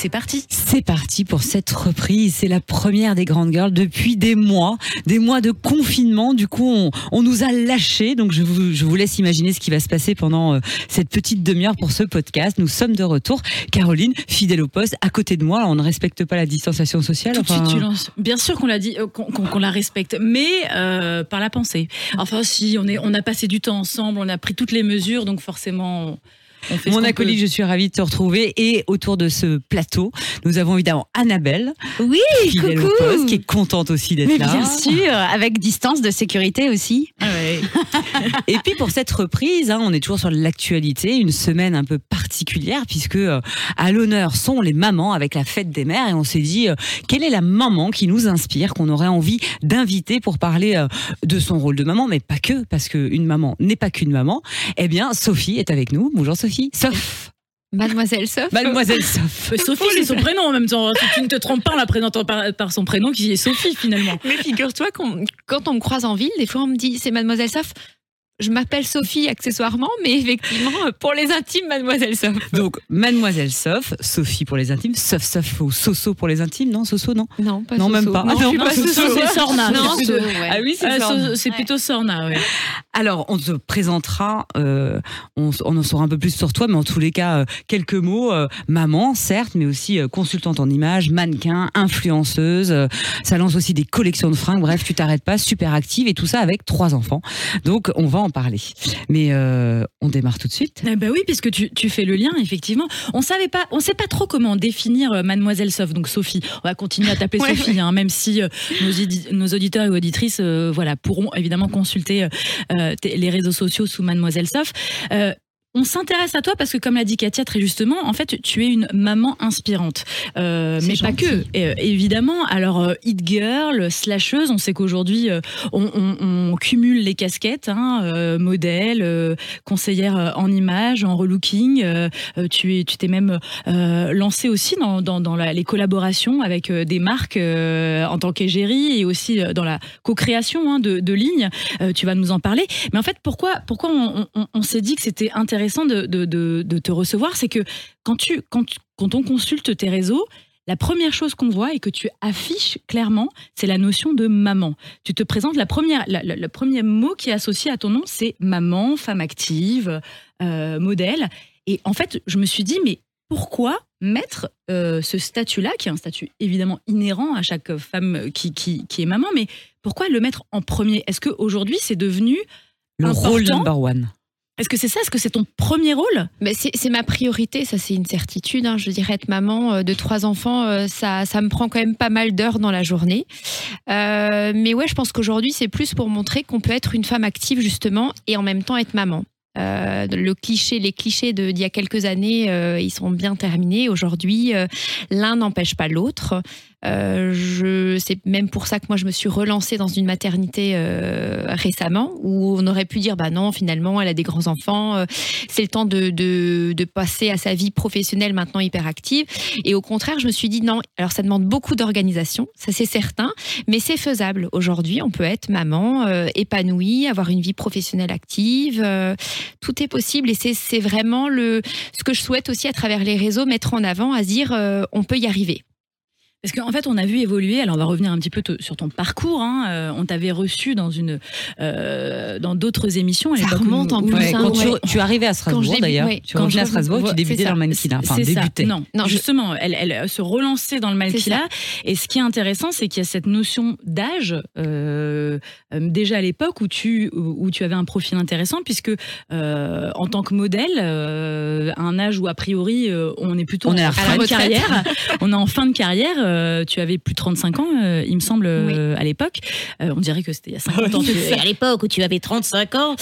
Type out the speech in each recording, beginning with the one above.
C'est parti. C'est parti pour cette reprise. C'est la première des grandes girls depuis des mois, des mois de confinement. Du coup, on, on nous a lâchés. Donc, je vous, je vous laisse imaginer ce qui va se passer pendant euh, cette petite demi-heure pour ce podcast. Nous sommes de retour. Caroline, fidèle au poste, à côté de moi. On ne respecte pas la distanciation sociale. Tout de enfin, suite, tu lances. Bien sûr qu'on l'a dit, euh, qu'on la respecte, mais euh, par la pensée. Enfin, si on est, on a passé du temps ensemble, on a pris toutes les mesures, donc forcément, on, Mon acolyte, peut. je suis ravie de te retrouver. Et autour de ce plateau, nous avons évidemment Annabelle, Oui, au coucou. poste, qui est contente aussi d'être là. bien sûr, avec distance de sécurité aussi. Ah ouais. Et puis pour cette reprise, hein, on est toujours sur l'actualité, une semaine un peu particulière puisque euh, à l'honneur sont les mamans avec la fête des mères et on s'est dit euh, quelle est la maman qui nous inspire, qu'on aurait envie d'inviter pour parler euh, de son rôle de maman, mais pas que parce qu'une maman n'est pas qu'une maman. Eh bien Sophie est avec nous. Bonjour Sophie. Sof, Mademoiselle Sof. Mademoiselle Sof. Sophie, c'est son prénom en même temps. Tu ne te trompes pas en la présentant par, par son prénom, qui est Sophie finalement. Mais figure-toi quand on me croise en ville, des fois on me dit c'est Mademoiselle Sof. Je m'appelle Sophie accessoirement, mais effectivement, pour les intimes, Mademoiselle Sof. Donc Mademoiselle Sof, Sophie pour les intimes, Sof Sof ou Soso pour les intimes, non Soso non. Non, pas Non, Soso. même pas. Non, Ah je non, suis pas Soso. C'est Sorna. Non, C'est plutôt- ouais. Ah oui, c'est Ah, ça. so- c'est plutôt Sorna, ouais. Alors, on te présentera, euh, on, on en saura un peu plus sur toi, mais en tous les cas, euh, quelques mots. euh, maman, certes, mais aussi euh, consultante en images, mannequin, influenceuse. euh, ça lance aussi des collections de fringues. Bref, tu t'arrêtes pas, super active et tout ça avec trois enfants. Donc, on va en parler. Mais euh, on démarre tout de suite. Eh ben oui, puisque tu, tu fais le lien, effectivement. On savait pas, on sait pas trop comment définir euh, Mademoiselle Sof, donc Sophie. On va continuer à t'appeler Ouais, Sophie, hein, même si euh, nos, auditeurs et auditrices, euh, voilà, pourront évidemment consulter les réseaux sociaux sous Mademoiselle Sof. On s'intéresse à toi parce que, comme l'a dit Katia très justement, en fait, tu es une maman inspirante. Euh, mais pas que. Euh, évidemment, alors, euh, hit girl, slasheuse, on sait qu'aujourd'hui, euh, on, on- on cumule les casquettes, hein, modèle, conseillère en images, en relooking. tu es, tu t'es même lancée aussi dans, dans, dans la- les collaborations avec des marques en tant qu'égérie et aussi dans la co-création hein, de, de lignes. Tu vas nous en parler. Mais en fait, pourquoi, pourquoi on s'est dit que c'était intéressant de, de, de, de te recevoir C'est que quand, tu, quand, tu- quand on consulte tes réseaux, la première chose qu'on voit et que tu affiches clairement, c'est la notion de maman. Tu te présentes, la première, la- la- le premier mot qui est associé à ton nom, c'est maman, femme active, euh, modèle. Et en fait, je me suis dit, mais pourquoi mettre euh, ce statut-là, qui est un statut évidemment inhérent à chaque femme qui, qui, qui est maman, mais pourquoi le mettre en premier? Est-ce qu'aujourd'hui, c'est devenu... Le Important. rôle number one. Est-ce que c'est ça? Est-ce que c'est ton premier rôle? Mais c'est c'est ma priorité, ça c'est une certitude. hein. Je dirais être maman euh, de trois enfants, euh, ça, ça me prend quand même pas mal d'heures dans la journée. Euh, mais ouais, je pense qu'aujourd'hui c'est plus pour montrer qu'on peut être une femme active justement et en même temps être maman. Euh, le cliché, les clichés d'il y a quelques années, euh, ils sont bien terminés. Aujourd'hui, euh, l'un n'empêche pas l'autre. C'est même pour ça que moi je me suis relancée dans une maternité récemment, où on aurait pu dire bah non, finalement, elle a des grands enfants, c'est le temps de, de, passer à sa vie professionnelle maintenant hyper active. Et au contraire, je me suis dit non. Alors ça demande beaucoup d'organisation, ça c'est certain, mais c'est faisable. Aujourd'hui, on peut être maman épanouie, avoir une vie professionnelle active. Tout est possible et c'est vraiment le ce que je souhaite aussi à travers les réseaux mettre en avant, à dire euh, on peut y arriver. Parce qu'en fait, on a vu évoluer. Alors, on va revenir un petit peu sur ton parcours. hein. Euh, on t'avait reçu dans une, euh, dans d'autres émissions. à Ça où- remonte en plus, Ouais, hein, quand tu, ouais. tu arrivais à Strasbourg d'ailleurs, ouais, tu quand revenais à Strasbourg, revenais- tu débutais dans le mannequinat, enfin débutais. Non, Non, je- justement, elle, elle se relançait dans le mannequinat. Et ce qui est intéressant, c'est qu'il y a cette notion d'âge euh, déjà à l'époque où tu où, tu avais un profil intéressant, puisque euh, en tant que modèle, euh, à un âge où a priori on est plutôt On est à la en fin de carrière, on est en fin de carrière. Euh, tu avais plus de 35 ans, euh, il me semble, euh, à l'époque. On dirait que c'était il y a 50 ans. à l'époque où tu avais 35 ans.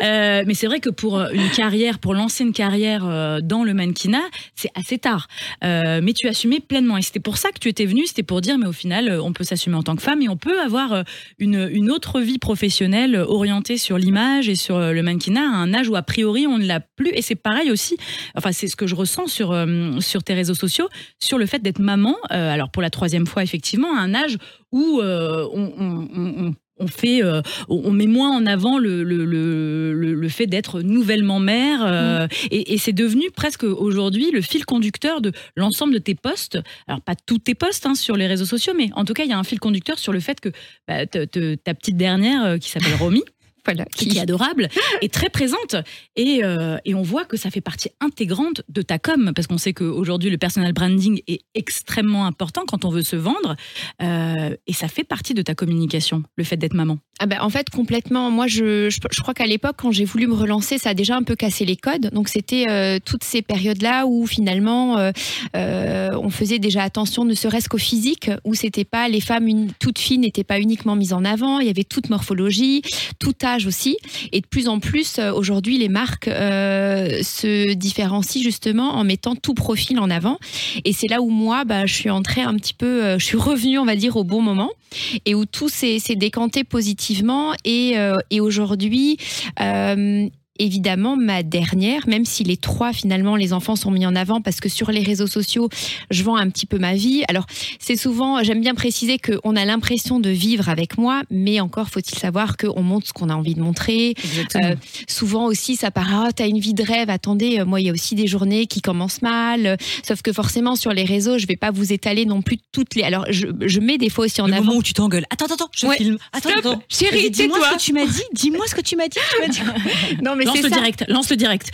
Mais c'est vrai que pour une carrière, pour lancer une carrière dans le mannequinat, c'est assez tard. Mais tu assumais pleinement. Et c'était pour ça que tu étais venue, c'était pour dire, mais au final, on peut s'assumer en tant que femme et on peut avoir une, une autre vie professionnelle orientée sur l'image et sur le mannequinat à un âge où a priori on ne l'a plus. Et c'est pareil aussi, enfin c'est ce que je ressens sur, sur tes réseaux sociaux, sur le fait d'être maman, euh, alors pour la troisième fois effectivement, à un âge où euh, on, on- on- on- on fait, euh, on met moins en avant le, le, le, le- fait d'être nouvellement mère. euh, et, et c'est devenu presque aujourd'hui le fil conducteur de l'ensemble de tes posts. Alors, pas tous tes posts hein, sur les réseaux sociaux, mais en tout cas, il y a un fil conducteur sur le fait que bah, te- te- ta petite dernière, euh, qui s'appelle Romy, Voilà. qui est adorable, est très présente. Et, euh, et on voit que ça fait partie intégrante de ta com, parce qu'on sait qu'aujourd'hui, le personal branding est extrêmement important quand on veut se vendre. Euh, et ça fait partie de ta communication, le fait d'être maman. Ah bah, en fait, complètement. Moi, je, je, je crois qu'à l'époque, quand j'ai voulu me relancer, ça a déjà un peu cassé les codes. Donc, c'était euh, toutes ces périodes-là où finalement, on faisait déjà attention, ne serait-ce qu'au physique, où c'était pas les femmes une, toutes filles n'étaient pas uniquement mises en avant. Il y avait toute morphologie, tout âge aussi. Et de plus en plus, euh, aujourd'hui, les marques euh, se différencient justement en mettant tout profil en avant. Et c'est là où moi, bah, je suis entrée un petit peu, euh, je suis revenue, on va dire, au bon moment et où tout s'est décanté positivement. Et, et aujourd'hui, évidemment, ma dernière, même si les trois, finalement, les enfants sont mis en avant parce que sur les réseaux sociaux, je vends un petit peu ma vie. Alors, c'est souvent, j'aime bien préciser qu'on a l'impression de vivre avec moi, mais encore faut-il savoir qu'on montre ce qu'on a envie de montrer. Euh, souvent aussi, ça paraît, ah, t'as une vie de rêve. Attendez, euh, moi, il y a aussi des journées qui commencent mal. Euh, Sauf que forcément, sur les réseaux, je vais pas vous étaler non plus toutes les. Alors, je, je mets des fois aussi en le avant. moment où tu t'engueules. Attends, attends, attends, je Ouais. filme. Attends, Stop, attends. chérie, dis-moi ce que tu m'as dit. Dis-moi ce que tu m'as dit. Tu m'as dit. Non, mais lance le ça. direct, lance le direct.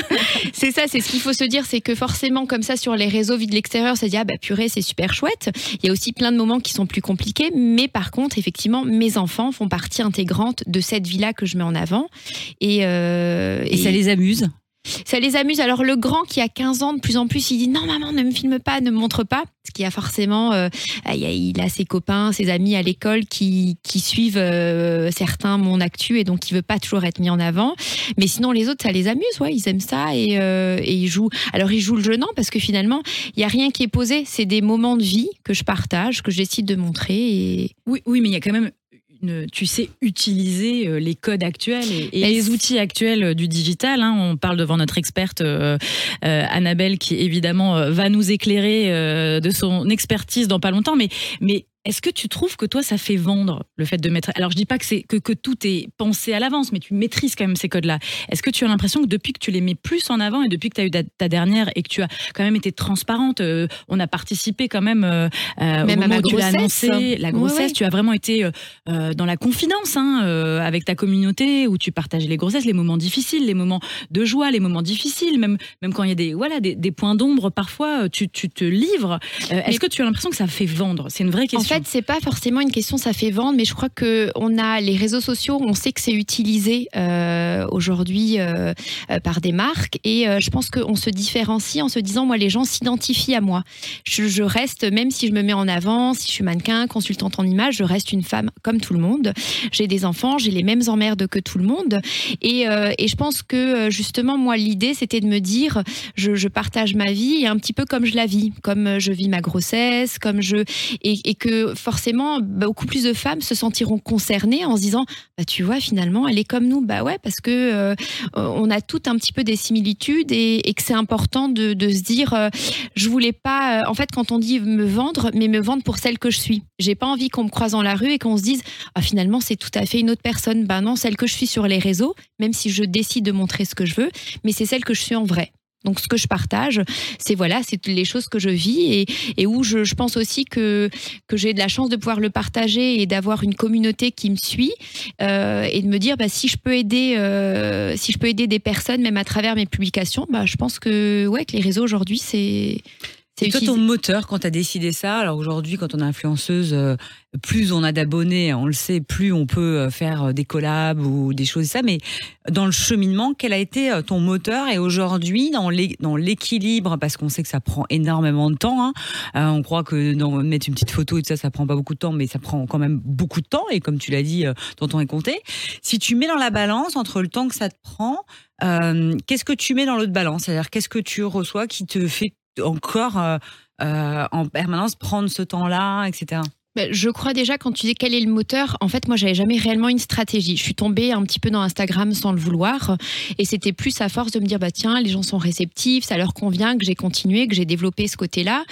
C'est ça, c'est ce qu'il faut se dire, c'est que forcément, comme ça, sur les réseaux vus de l'extérieur, ça dit ah bah purée, c'est super chouette. Il y a aussi plein de moments qui sont plus compliqués, mais par contre, effectivement, mes enfants font partie intégrante de cette vie-là que je mets en avant, et, euh, Et ça les amuse. Ça les amuse. Alors le grand qui a 15 ans, de plus en plus, il dit non maman, ne me filme pas, ne me montre pas. Ce qui a forcément, euh, il a- ses copains, ses amis à l'école qui, suivent euh, certains mon actu et donc il veut pas toujours être mis en avant. Mais sinon les autres, ça les amuse, ils aiment ça et, euh, et ils jouent. Alors ils jouent le jeu non parce que finalement il y a rien qui est posé. C'est des moments de vie que je partage, que je décide de montrer Oui, oui, mais il y a quand même. Une, tu sais utiliser euh, les codes actuels et, les outils actuels euh, du digital. hein. On parle devant notre experte euh, euh, Annabelle qui évidemment va nous éclairer euh, de son expertise dans pas longtemps. Mais, mais est-ce que tu trouves que toi ça fait vendre le fait de mettre Alors je dis pas que c'est que, que tout est pensé à l'avance, mais tu maîtrises quand même ces codes-là. Est-ce que tu as l'impression que depuis que tu les mets plus en avant et depuis que tu as eu ta, ta dernière et que tu as quand même été transparente, euh, on a participé quand même, euh, euh, Même au à moment ma où tu l'as annoncé, la Ouais, grossesse, ouais. tu as vraiment été euh, dans la confidence hein, avec ta communauté où tu partages les grossesses, les moments difficiles, les moments de joie, les moments difficiles, même même quand il y a des voilà des, des points d'ombre parfois, tu, tu te livres. Est-ce que tu as l'impression que ça fait vendre? C'est une vraie question. En fait, c'est pas forcément une question, ça fait vendre, mais je crois que on a les réseaux sociaux, on sait que c'est utilisé euh, aujourd'hui euh, euh, par des marques, et euh, je pense qu'on se différencie en se disant, moi, les gens s'identifient à moi. Je, je reste, même si je me mets en avant, si je suis mannequin, consultante en image, je reste une femme comme tout le monde. J'ai des enfants, j'ai les mêmes emmerdes que tout le monde, et, et je pense que justement, moi, l'idée, c'était de me dire, je, je partage ma vie, et un petit peu comme je la vis, comme je vis ma grossesse, comme je et, et que forcément beaucoup plus de femmes se sentiront concernées en se disant bah tu vois finalement elle est comme nous. Bah ouais parce que euh, on a toutes un petit peu des similitudes et, que c'est important de, de se dire euh, je voulais pas euh, en fait quand on dit me vendre mais me vendre pour celle que je suis. J'ai pas envie qu'on me croise dans la rue et qu'on se dise ah finalement c'est tout à fait une autre personne. Bah non celle que je suis sur les réseaux même si je décide de montrer ce que je veux mais c'est celle que je suis en vrai Donc ce que je partage, c'est voilà, c'est les choses que je vis et, où je, je pense aussi que que j'ai de la chance de pouvoir le partager et d'avoir une communauté qui me suit euh, et de me dire bah, si je peux aider euh, si je peux aider des personnes même à travers mes publications, bah, je pense que ouais que les réseaux aujourd'hui c'est c'est toi ton moteur quand tu as décidé ça. Alors aujourd'hui, quand on est influenceuse, euh, plus on a d'abonnés, on le sait, plus on peut euh, faire euh, des collabs ou des choses ça. Mais dans le cheminement, quel a été ton moteur? Et aujourd'hui, dans l'é- dans l'équilibre, parce qu'on sait que ça prend énormément de temps. hein, on croit que dans, mettre une petite photo et tout ça, ça prend pas beaucoup de temps, mais ça prend quand même beaucoup de temps. Et comme tu l'as dit, ton temps est compté. Si tu mets dans la balance entre le temps que ça te prend, euh, qu'est-ce que tu mets dans l'autre balance? C'est-à-dire, qu'est-ce que tu reçois qui te fait encore euh, euh, en permanence prendre ce temps-là, etc. Ben, Je crois déjà quand tu dis quel est le moteur, en fait moi j'avais jamais réellement une stratégie. Je suis tombée un petit peu dans Instagram sans le vouloir et c'était plus à force de me dire bah tiens les gens sont réceptifs, ça leur convient que j'ai continué, que j'ai développé ce côté-là.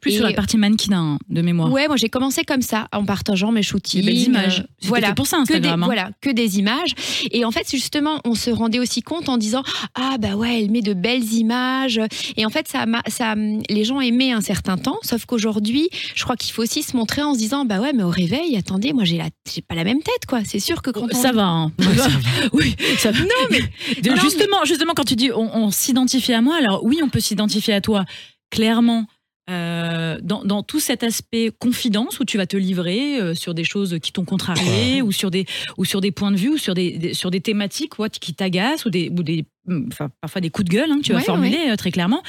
Plus Et- sur la partie mannequin hein, de mémoire. Ouais, moi j'ai commencé comme ça en partageant mes shootings, Des belles images. euh, voilà, pour ça que des, Instagram. hein. voilà, que des images. Et en fait, justement, on se rendait aussi compte en disant ah bah ouais, elle met de belles images. Et en fait, ça, ça, les gens aimaient un certain temps. Sauf qu'aujourd'hui, je crois qu'il faut aussi se montrer en se disant bah ouais, mais au réveil, attendez, moi j'ai la, j'ai pas la même tête quoi. C'est sûr que quand on Ça va. hein. oui, ça va. Non, mais Non, justement, justement, quand tu dis on, on s'identifie à moi, alors oui, on peut s'identifier à toi, clairement. euh, dans, dans tout cet aspect confidence où tu vas te livrer euh, sur des choses qui t'ont contrarié ou sur des ou sur des points de vue ou sur des, des- sur des thématiques what, qui t'agacent ou des ou des enfin, parfois des coups de gueule hein, que tu vas Ouais, formuler euh, très clairement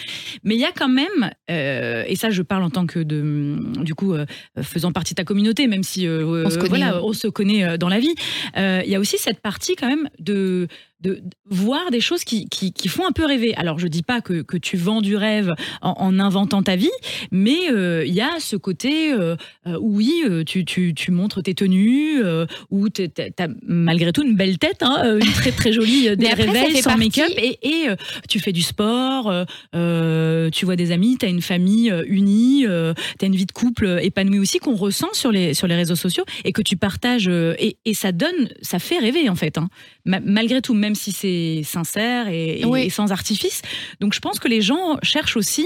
mais il y a quand même euh, et ça je parle en tant que de du coup euh, faisant partie de ta communauté même si euh, On se connaît, voilà ouais. on se connaît dans la vie il y a aussi cette partie quand même de de, de voir des choses qui, qui, qui font un peu rêver. Alors, je dis pas que, que tu vends du rêve en, en inventant ta vie, mais il y a ce côté où oui, tu, tu, tu montres tes tenues, où tu as malgré tout une belle tête, hein, une très très jolie euh, dès Mais le après, ça réveil, fait sans partie- et, et euh, tu fais du sport, euh, euh, tu vois des amis, tu as une famille unie, tu as une vie de couple épanouie aussi qu'on ressent sur les, sur les réseaux sociaux et que tu partages, et, et ça donne, ça fait rêver en fait, hein. Ma- malgré tout, même si c'est sincère et, et- Oui. et sans artifice. Donc je pense que les gens cherchent aussi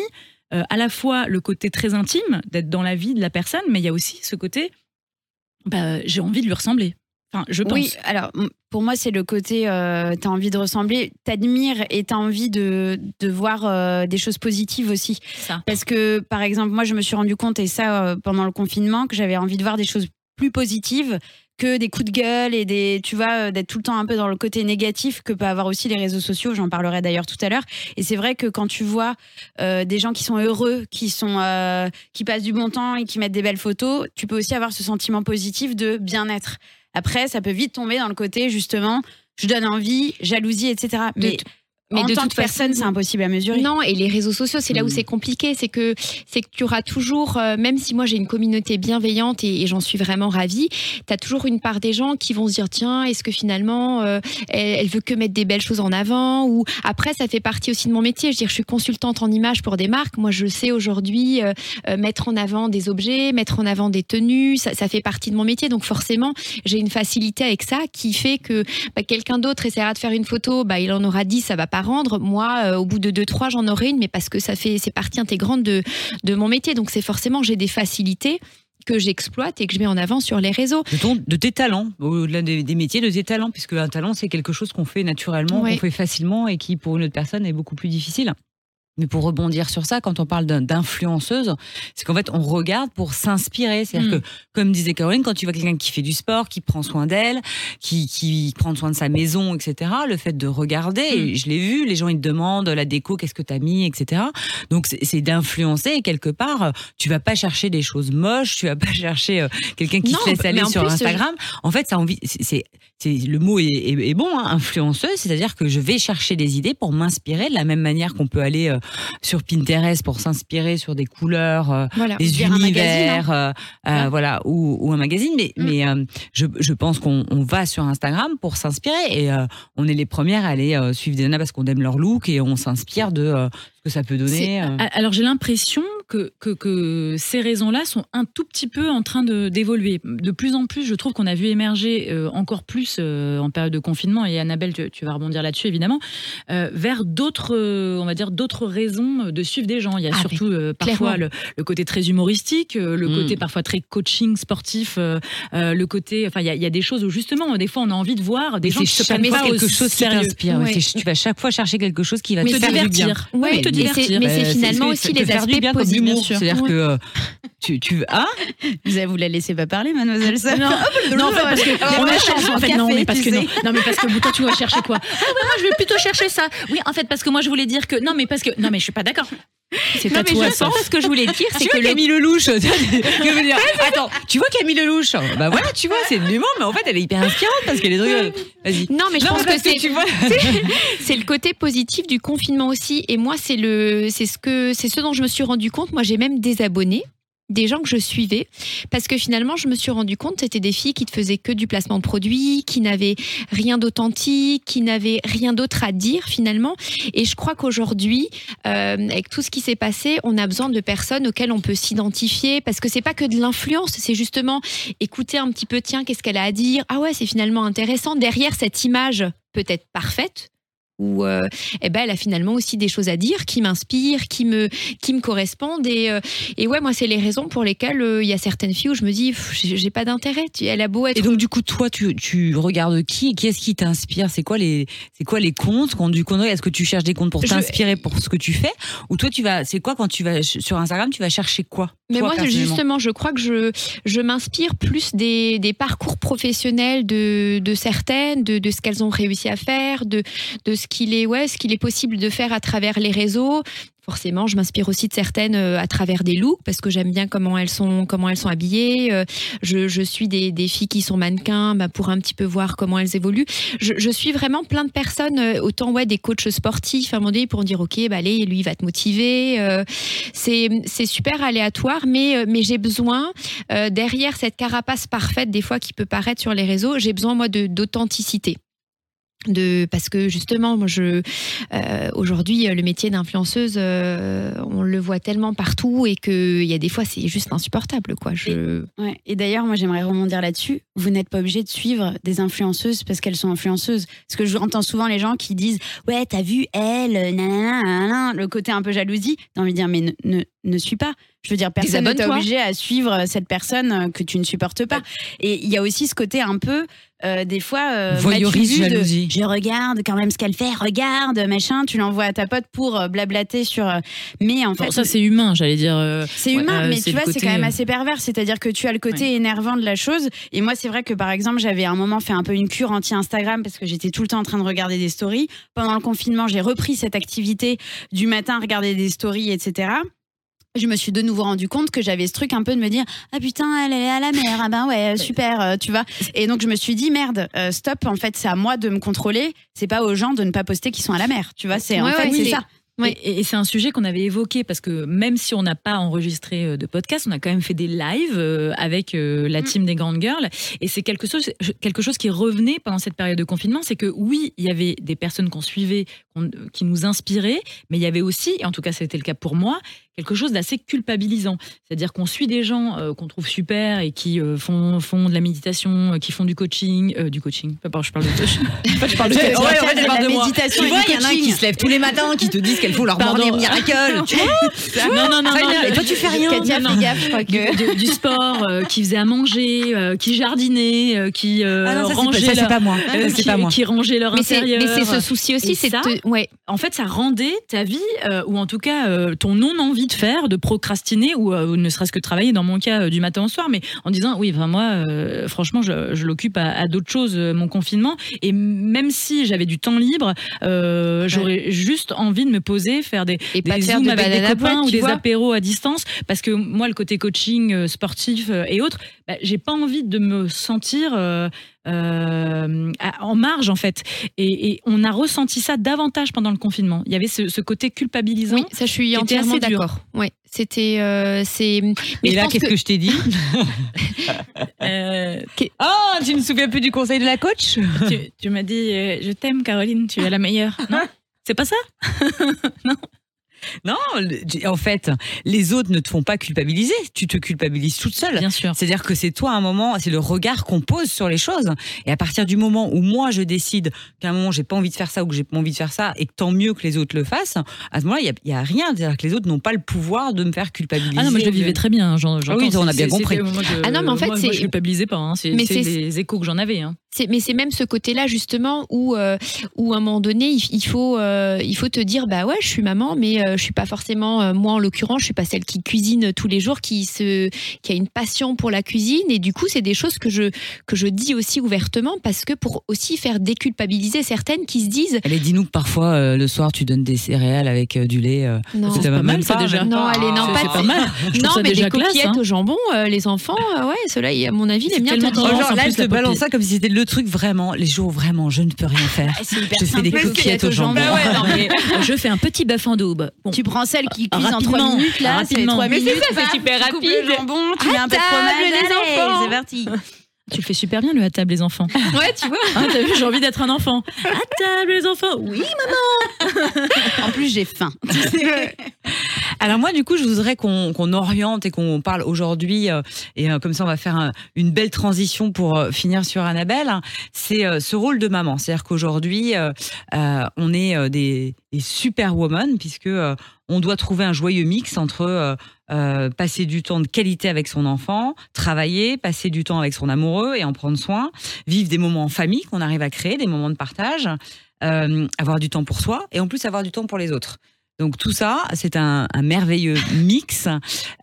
à la fois le côté très intime d'être dans la vie de la personne, mais il y a aussi ce côté, bah, j'ai envie de lui ressembler. Enfin, je pense. Oui, alors pour moi, c'est le côté, euh, tu as envie de ressembler, t'admires et tu as envie de, de voir euh, des choses positives aussi. Ça. Parce que, par exemple, moi, je me suis rendu compte, et ça euh, pendant le confinement, que j'avais envie de voir des choses plus positives que des coups de gueule et des, tu vois, euh, d'être tout le temps un peu dans le côté négatif que peut avoir aussi les réseaux sociaux. J'en parlerai d'ailleurs tout à l'heure. Et c'est vrai que quand tu vois euh, des gens qui sont heureux, qui sont, euh, qui passent du bon temps et qui mettent des belles photos, tu peux aussi avoir ce sentiment positif de bien-être. Après, ça peut vite tomber dans le côté justement, je donne envie, jalousie, etc. Mais, mais en de tant toute que personne, c'est impossible à mesurer. Non, et les réseaux sociaux, c'est là où Mm. c'est compliqué, c'est que c'est que tu auras toujours, euh, même si moi j'ai une communauté bienveillante et, et j'en suis vraiment ravie, tu as toujours une part des gens qui vont se dire tiens, est-ce que finalement euh, elle, elle veut que mettre des belles choses en avant ou après ça fait partie aussi de mon métier, je veux dire je suis consultante en images pour des marques, moi je sais aujourd'hui euh, euh, mettre en avant des objets, mettre en avant des tenues, ça, ça fait partie de mon métier donc forcément, j'ai une facilité avec ça qui fait que bah, quelqu'un d'autre essaiera de faire une photo, bah, il en aura 10, ça va pas rendre. Moi, euh, au bout de 2-3, j'en aurai une, mais parce que ça fait, c'est partie intégrante de, de mon métier. Donc, c'est forcément, j'ai des facilités que j'exploite et que je mets en avant sur les réseaux. De, ton- de tes talents, au-delà des, des métiers, de tes talents, puisque un talent, c'est quelque chose qu'on fait naturellement, Ouais. qu'on fait facilement et qui, pour une autre personne, est beaucoup plus difficile. Mais pour rebondir sur ça, quand on parle d'influenceuse, c'est qu'en fait, on regarde pour s'inspirer. C'est-à-dire Mm. que, comme disait Caroline, quand tu vois quelqu'un qui fait du sport, qui prend soin d'elle, qui, qui prend soin de sa maison, etc., le fait de regarder, et je l'ai vu, les gens, ils te demandent la déco, qu'est-ce que t'as mis, etc. Donc, c'est d'influencer et quelque part, euh, tu vas pas chercher des choses moches, tu vas pas chercher euh, quelqu'un qui Non, se laisse aller sur plus, Instagram. En fait, ça envie, c'est- le mot est, est- est bon, hein, influenceuse, c'est-à-dire que je vais chercher des idées pour m'inspirer de la même manière qu'on peut aller euh, sur Pinterest pour s'inspirer sur des couleurs, euh, Voilà. des un univers, euh, euh, Voilà. ou, ou un magazine. Mais, Mm. mais je, je pense qu'on on va sur Instagram pour s'inspirer et on est les premières à aller suivre des nanas parce qu'on aime leur look et on s'inspire de Ce que ça peut donner. euh. Alors j'ai l'impression que, que, que ces raisons-là sont un tout petit peu en train de- d'évoluer. De, plus en plus, je trouve qu'on a vu émerger euh, encore plus euh, en période de confinement, et Annabelle, tu, tu vas rebondir là-dessus évidemment, euh, vers d'autres, euh, on va dire, d'autres raisons de suivre des gens. Il y a Ah, surtout euh, parfois le, le côté très humoristique, euh, le Mm. côté parfois très coaching sportif, euh, euh, le côté, enfin il y, a- il y a des choses où justement des fois on a envie de voir des Et gens qui se chaque prennent fois pas quelque au chose qui sérieux. t'inspire. ouais. Tu vas chaque fois chercher quelque chose qui va te faire du bien. divertir. Ouais, Oui, te mais divertir. c'est- mais c'est Euh, finalement aussi les aspects positifs. C'est-à-dire que euh, tu, tu ah Vous, vous la laissez pas parler, mademoiselle Sam Non, non, parce que Oh, on a chance. En fait, non, mais parce que non. sais. Non, mais parce que toi, tu vas chercher quoi Ah ouais, moi, je vais plutôt chercher ça. Oui, en fait, parce que moi, je voulais dire que non, mais parce que non, mais je suis pas d'accord. C'est mais toi, je ça. pense ce que je voulais dire, c'est tu que vois le Camille Lelouch tu vois, je veux dire, attends tu vois Camille Lelouch? Bah voilà tu vois c'est de l'humour mais en fait elle est hyper inspirante parce qu'elle est drôle vas-y Non, mais je Non, pense que c'est tu vois c'est le côté positif du confinement aussi. Et moi, c'est c'est ce que, c'est ce dont je me suis rendu compte. Moi, j'ai même désabonné des gens que je suivais parce que finalement je me suis rendu compte c'était des filles qui ne faisaient que du placement de produits qui n'avaient rien d'authentique qui n'avaient rien d'autre à dire finalement. Et je crois qu'aujourd'hui euh, avec tout ce qui s'est passé on a besoin de personnes auxquelles on peut s'identifier parce que c'est pas que de l'influence c'est justement écouter un petit peu tiens qu'est-ce qu'elle a à dire? Ah ouais c'est finalement intéressant. Derrière cette image peut-être parfaite où euh, eh ben, elle a finalement aussi des choses à dire qui m'inspirent, qui me, qui me correspondent. Et, euh, et ouais, moi, c'est les raisons pour lesquelles euh, il y a certaines filles où je me dis, j'ai pas d'intérêt. Elle a beau être. et donc du coup toi tu, tu regardes qui qui est-ce qui t'inspire? C'est quoi les c'est quoi les comptes qu'on du est-ce que tu cherches des comptes pour Je- t'inspirer pour ce que tu fais? Ou toi tu vas c'est quoi quand tu vas sur Instagram tu vas chercher quoi Mais toi, moi, justement, je crois que je, je m'inspire plus des, des parcours professionnels de, de certaines, de, de ce qu'elles ont réussi à faire, de, de ce qu'il est, ouais, ce qu'il est possible de faire à travers les réseaux. Forcément, je m'inspire aussi de certaines euh, à travers des looks parce que j'aime bien comment elles sont, comment elles sont habillées. Euh, Je, suis des, filles qui sont mannequins bah, pour un petit peu voir comment elles évoluent. Je, suis vraiment plein de personnes, euh, autant ouais des coachs sportifs à donné pour dire ok, bah lui il va te motiver. C'est super aléatoire, mais mais j'ai besoin derrière cette carapace parfaite des fois qui peut paraître sur les réseaux, j'ai besoin moi d'authenticité. De, parce que justement, moi, je euh, aujourd'hui le métier d'influenceuse, euh, on le voit tellement partout et que il y a des fois c'est juste insupportable, quoi. Je Ouais. Et d'ailleurs, moi, j'aimerais rebondir là-dessus. Vous n'êtes pas obligé de suivre des influenceuses parce qu'elles sont influenceuses. Parce que j'entends souvent les gens qui disent Ouais, t'as vu elle, nanana, nanana, le côté un peu jalousie. T'as envie de dire Mais ne, ne, ne suis pas. Je veux dire, personne n'est obligé à suivre cette personne euh, que tu ne supportes pas. Et il y a aussi ce côté un peu, euh, des fois, euh, de. Je regarde quand même ce qu'elle fait, regarde, machin. Tu l'envoies à ta pote pour euh, blablater sur. euh, mais en fait, Bon, ça, c'est humain, j'allais dire. euh, c'est Ouais, humain, mais tu vois, c'est quand même assez pervers. C'est-à-dire que tu as le côté énervant de la chose. Et moi, c'est vrai que par exemple, j'avais à un moment fait un peu une cure anti-Instagram parce que j'étais tout le temps en train de regarder des stories. Pendant le confinement, j'ai repris cette activité du matin, regarder des stories, etc. Je me suis de nouveau rendu compte que j'avais ce truc un peu de me dire ah putain elle est à la mer. Ah ben ouais super euh, tu vois et donc je me suis dit merde euh, stop en fait c'est à moi de me contrôler. C'est pas aux gens de ne pas poster qui sont à la mer tu vois c'est en fait ouais, c'est ça. Et, c'est un sujet qu'on avait évoqué parce que même si on n'a pas enregistré euh, de podcast, on a quand même fait des lives avec la team des grandes girls. Et c'est quelque chose, quelque chose qui revenait pendant cette période de confinement, c'est que oui, il y avait des personnes qu'on suivait, qui nous inspiraient, mais il y avait aussi, et en tout cas c'était le cas pour moi, quelque chose d'assez culpabilisant. C'est-à-dire qu'on suit des gens euh, qu'on trouve super et qui euh, font, font de la méditation, euh, qui font du coaching, euh, du coaching. Je parle de En fait, je parle de Ouais, en fait, elle de moi. méditation tu vois il y en a qui se lèvent tous les matins qui te disent qu'elles font leur Pardon. morning miracle tu vois Non, non, non. Et toi, tu fais rien. Katia Non, non. fais gaffe je crois que du, du sport, euh, qui faisait à manger, euh, qui jardinait, euh, qui euh, ah non ça c'est pas, rangeait ça, c'est leur- pas moi euh, Ça, c'est qui, pas moi qui rangeait leur mais intérieur. mais c'est ce souci aussi, c'est ça, ouais. En fait, ça rendait ta vie, ou en tout cas ton non-envie de faire, de procrastiner, ou, euh, ou ne serait-ce que de travailler, dans mon cas, euh, du matin au soir, mais en disant, oui, enfin, moi, euh, franchement, je, je l'occupe à, à d'autres choses, mon confinement. Et même si j'avais du temps libre, j'aurais juste envie de me poser, faire des, Et des zooms de avec des copains boîte, ou des vois. apéros à distance parce que moi le côté coaching sportif et autres bah, j'ai pas envie de me sentir euh, en marge en fait. Et, et on a ressenti ça davantage pendant le confinement. Il y avait ce, ce côté culpabilisant Oui, ça je suis entièrement d'accord. Ouais, c'était euh, c'est mais et là qu'est-ce que je t'ai dit Euh, oh tu ne me souviens plus du conseil de la coach tu, tu m'as dit euh, je t'aime Caroline tu es la meilleure. Non c'est pas ça? Non, le- en fait, les autres ne te font pas culpabiliser. Tu te culpabilises toute seule. Bien sûr. C'est-à-dire que c'est toi à un moment, c'est le regard qu'on pose sur les choses. Et à partir du moment où moi je décide qu'à un moment j'ai pas envie de faire ça ou que j'ai pas envie de faire ça et que tant mieux que les autres le fassent, à ce moment-là, il y a- rien. C'est-à-dire que les autres n'ont pas le pouvoir de me faire culpabiliser. Ah non, moi je le vivais très bien. j'en- Ah oui, on a bien compris. Ah non, mais en fait, moi, c'est- moi, je culpabilisais pas. hein. Mais c'est- les échos que j'en avais. hein. Mais c'est même ce côté-là justement où, euh, où à un moment donné, il, il faut, euh, il faut te dire bah ouais, je suis maman, mais euh, je suis pas forcément euh, moi en l'occurrence, je suis pas celle qui cuisine tous les jours, qui se, qui a une passion pour la cuisine, et du coup c'est des choses que je que je dis aussi ouvertement parce que pour aussi faire déculpabiliser certaines qui se disent Allez, dis-nous que parfois euh, le soir tu donnes des céréales avec euh, du lait. euh, non, c'est pas mal, ça, pas, déjà. non, pas. allez, non, pas mal. Je non, ça mais déjà des classe. coquillettes hein. au jambon, euh, les enfants, euh, ouais, cela, mon avis, tendance, Oh, genre en là, je te la balance ça comme si c'était le truc vraiment, les jours vraiment je ne peux rien faire. Hyper Je fais des coquillettes au jambon. Bah ouais, non, mais Je fais un petit bœuf en daube. Bon. tu prends celle qui cuise en Rapidement, 3 minutes là, c'est rapidement. 3 Mais minutes. c'est ça, c'est super tu coupes rapide. le jambon, tu mets un peu de fromage, les allez, enfants. c'est parti. Tu le fais super bien le à table les enfants. Ouais, tu vois. Hein, T'as vu, j'ai envie d'être un enfant. À table les enfants. Oui. En plus, j'ai faim. Alors moi, du coup, je voudrais qu'on qu'on oriente et qu'on parle aujourd'hui, euh, et euh, comme ça, on va faire un- une belle transition pour euh, finir sur Annabelle. C'est ce rôle de maman. C'est-à-dire qu'aujourd'hui, on est des, des superwomen puisque on doit trouver un joyeux mix entre euh, passer du temps de qualité avec son enfant, travailler, passer du temps avec son amoureux et en prendre soin, vivre des moments en famille qu'on arrive à créer, des moments de partage, euh, avoir du temps pour soi et en plus avoir du temps pour les autres. Donc tout ça, c'est un, un merveilleux mix.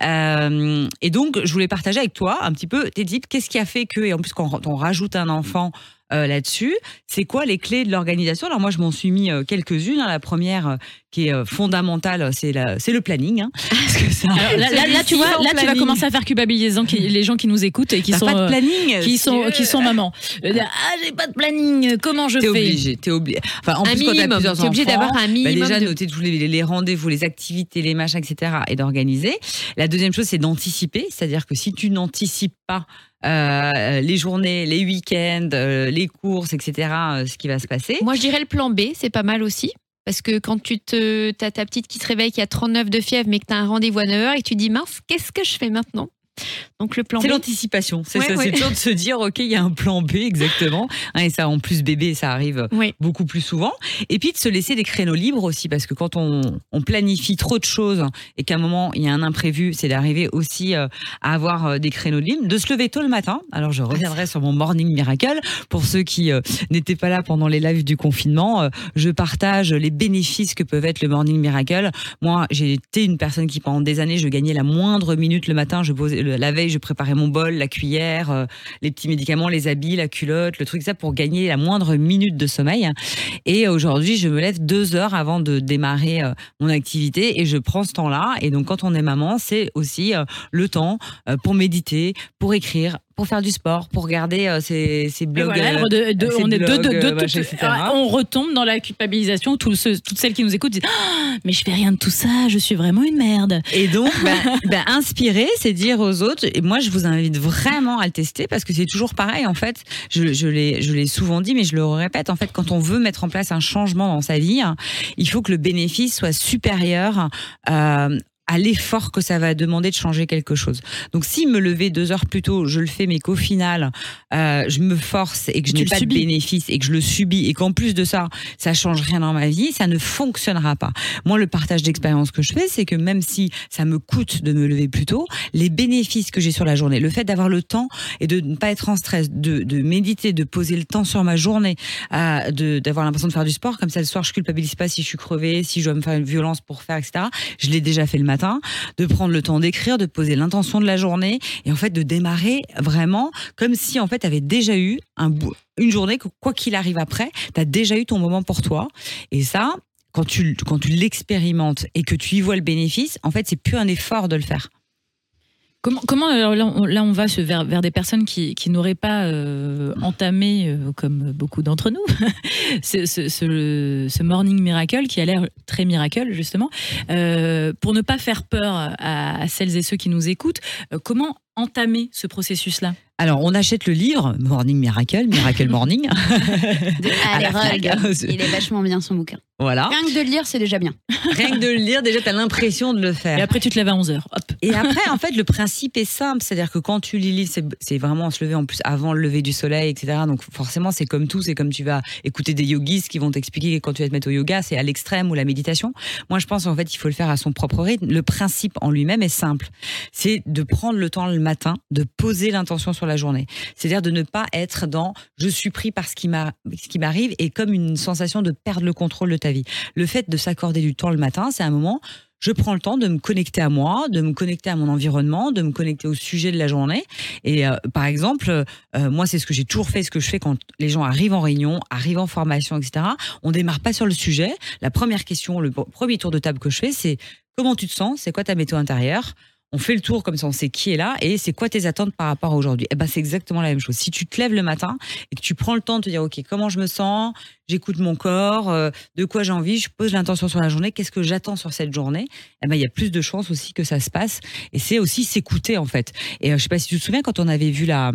Euh, et donc, je voulais partager avec toi un petit peu, Teddy, qu'est-ce qui a fait que, et en plus quand on rajoute un enfant euh, là-dessus, c'est quoi les clés de l'organisation? Alors moi, je m'en suis mis euh, quelques-unes. hein. La première, euh, qui est euh, fondamentale, c'est la- c'est le planning. hein. Parce que ça, Alors là, là, là, tu vois, tu vas planning. commencer à faire culpabiliser les gens qui, nous écoutent et qui T'as sont, pas de euh, planning qui si sont, qui sont mamans. Ah, j'ai pas de planning. Comment je T'es fais? obligé, t'es obligé. Enfin, en un plus, quand t'as minimum. plusieurs Tu es obligé enfants, d'avoir un Bah minimum. déjà de- noter tous les, les rendez-vous, les activités, les machins, etc. et d'organiser. La deuxième chose, c'est d'anticiper. C'est-à-dire que si tu n'anticipes pas euh, les journées, les week-ends, euh, les courses, etc., euh, ce qui va se passer. Moi, je dirais le plan B, c'est pas mal aussi. Parce que quand tu te, as ta petite qui se réveille qui a 39 de fièvre, mais que tu as un rendez-vous à 9h et que tu dis mince, qu'est-ce que je fais maintenant? Donc le plan. C'est l'anticipation. C'est Ouais, ça, ouais. c'est toujours de se dire, OK, il y a un plan B, exactement. Hein, et ça, en plus, bébé, ça arrive beaucoup plus souvent. Et puis de se laisser des créneaux libres aussi, parce que quand on, on planifie trop de choses et qu'à un moment il y a un imprévu, c'est d'arriver aussi euh, à avoir euh, des créneaux libres, de se lever tôt le matin. Alors je reviendrai sur mon morning miracle pour ceux qui euh, n'étaient pas là pendant les lives du confinement. je partage les bénéfices que peuvent être le morning miracle. Moi, j'ai été une personne qui pendant des années, je gagnais la moindre minute le matin. Je posais la veille, je préparais mon bol, la cuillère, euh, les petits médicaments, les habits, la culotte, le truc ça pour gagner la moindre minute de sommeil. Et aujourd'hui, je me lève deux heures avant de démarrer euh, mon activité et je prends ce temps-là. Et donc, quand on est maman, c'est aussi euh, le temps pour méditer, pour écrire, pour faire du sport, pour regarder euh, ses, ses Et blogs. voilà, euh, de- de- ces on est deux, blogs, euh, machin, toutes- etc. ah, on retombe dans la culpabilisation. Toutes celles qui nous écoutent disent Ah, Mais je fais rien de tout ça, je suis vraiment une merde. Et donc, ben, ben, inspirer, c'est dire aux autres. Et moi, je vous invite vraiment à le tester parce que c'est toujours pareil. En fait, je, je l'ai, je l'ai souvent dit, mais je le répète. En fait, quand on veut mettre en place un changement dans sa vie, il faut que le bénéfice soit supérieur. euh, à l'effort que ça va demander de changer quelque chose. Donc, si me lever deux heures plus tôt, je le fais, mais qu'au final, euh, je me force et que je n'ai pas subis. de bénéfice et que je le subis et qu'en plus de ça, ça change rien dans ma vie, ça ne fonctionnera pas. Moi, le partage d'expérience que je fais, c'est que même si ça me coûte de me lever plus tôt, les bénéfices que j'ai sur la journée, le fait d'avoir le temps et de ne pas être en stress, de, de méditer, de poser le temps sur ma journée, euh, de- d'avoir l'impression de faire du sport, comme ça le soir je culpabilise pas si je suis crevée, si je dois me faire une violence pour faire, etc. Je l'ai déjà fait le matin, de prendre le temps d'écrire, de poser l'intention de la journée et en fait de démarrer vraiment comme si en fait tu avais déjà eu une journée que quoi qu'il arrive après, tu as déjà eu ton moment pour toi. Et ça, quand tu, quand tu l'expérimentes et que tu y vois le bénéfice, en fait, c'est plus un effort de le faire. Comment, comment alors là, on, va vers, vers des personnes qui, n'auraient pas euh, entamé, euh, comme beaucoup d'entre nous, ce, morning miracle qui a l'air très miracle justement, Euh, pour ne pas faire peur à, à celles et ceux qui nous écoutent. euh, comment entamer ce processus-là Alors, on achète le livre Morning Miracle, Miracle Morning. De Allez. Il est vachement bien son bouquin. voilà. Rien que de le lire, c'est déjà bien. Rien que de le lire, déjà, tu as l'impression de le Et faire. après, tu te lèves à 11h. Hop. Et après, en fait, le principe est simple. C'est-à-dire que quand tu lis le livre, c'est- c'est vraiment se lever en plus avant le lever du soleil, etc. Donc, forcément, c'est comme tout. C'est comme tu vas écouter des yogis qui vont t'expliquer que quand tu vas te mettre au yoga, c'est à l'extrême ou la méditation. Moi, je pense, en fait, il faut le faire à son propre rythme. Le principe en lui-même est simple. C'est de prendre le temps le de poser l'intention sur la journée. C'est-à-dire de ne pas être dans je suis pris par ce qui m'a- ce qui m'arrive et comme une sensation de perdre le contrôle de ta vie. Le fait de s'accorder du temps le matin, c'est un moment je prends le temps de me connecter à moi, de me connecter à mon environnement, de me connecter au sujet de la journée. Et euh, par exemple, euh, moi, c'est ce que j'ai toujours fait, ce que je fais quand les gens arrivent en réunion, arrivent en formation, etc. On démarre pas sur le sujet. La première question, le premier tour de table que je fais, c'est comment tu te sens? C'est quoi ta météo intérieure? On fait le tour comme ça, on sait qui est là et c'est quoi tes attentes par rapport à aujourd'hui? Eh ben c'est exactement la même chose. Si tu te lèves le matin et que tu prends le temps de te dire ok comment je me sens, j'écoute mon corps, euh, de quoi j'ai envie, je pose l'intention sur la journée, qu'est-ce que j'attends sur cette journée, eh ben il y a plus de chances aussi que ça se passe et c'est aussi s'écouter en fait. Et euh, je sais pas si tu te souviens quand on avait vu la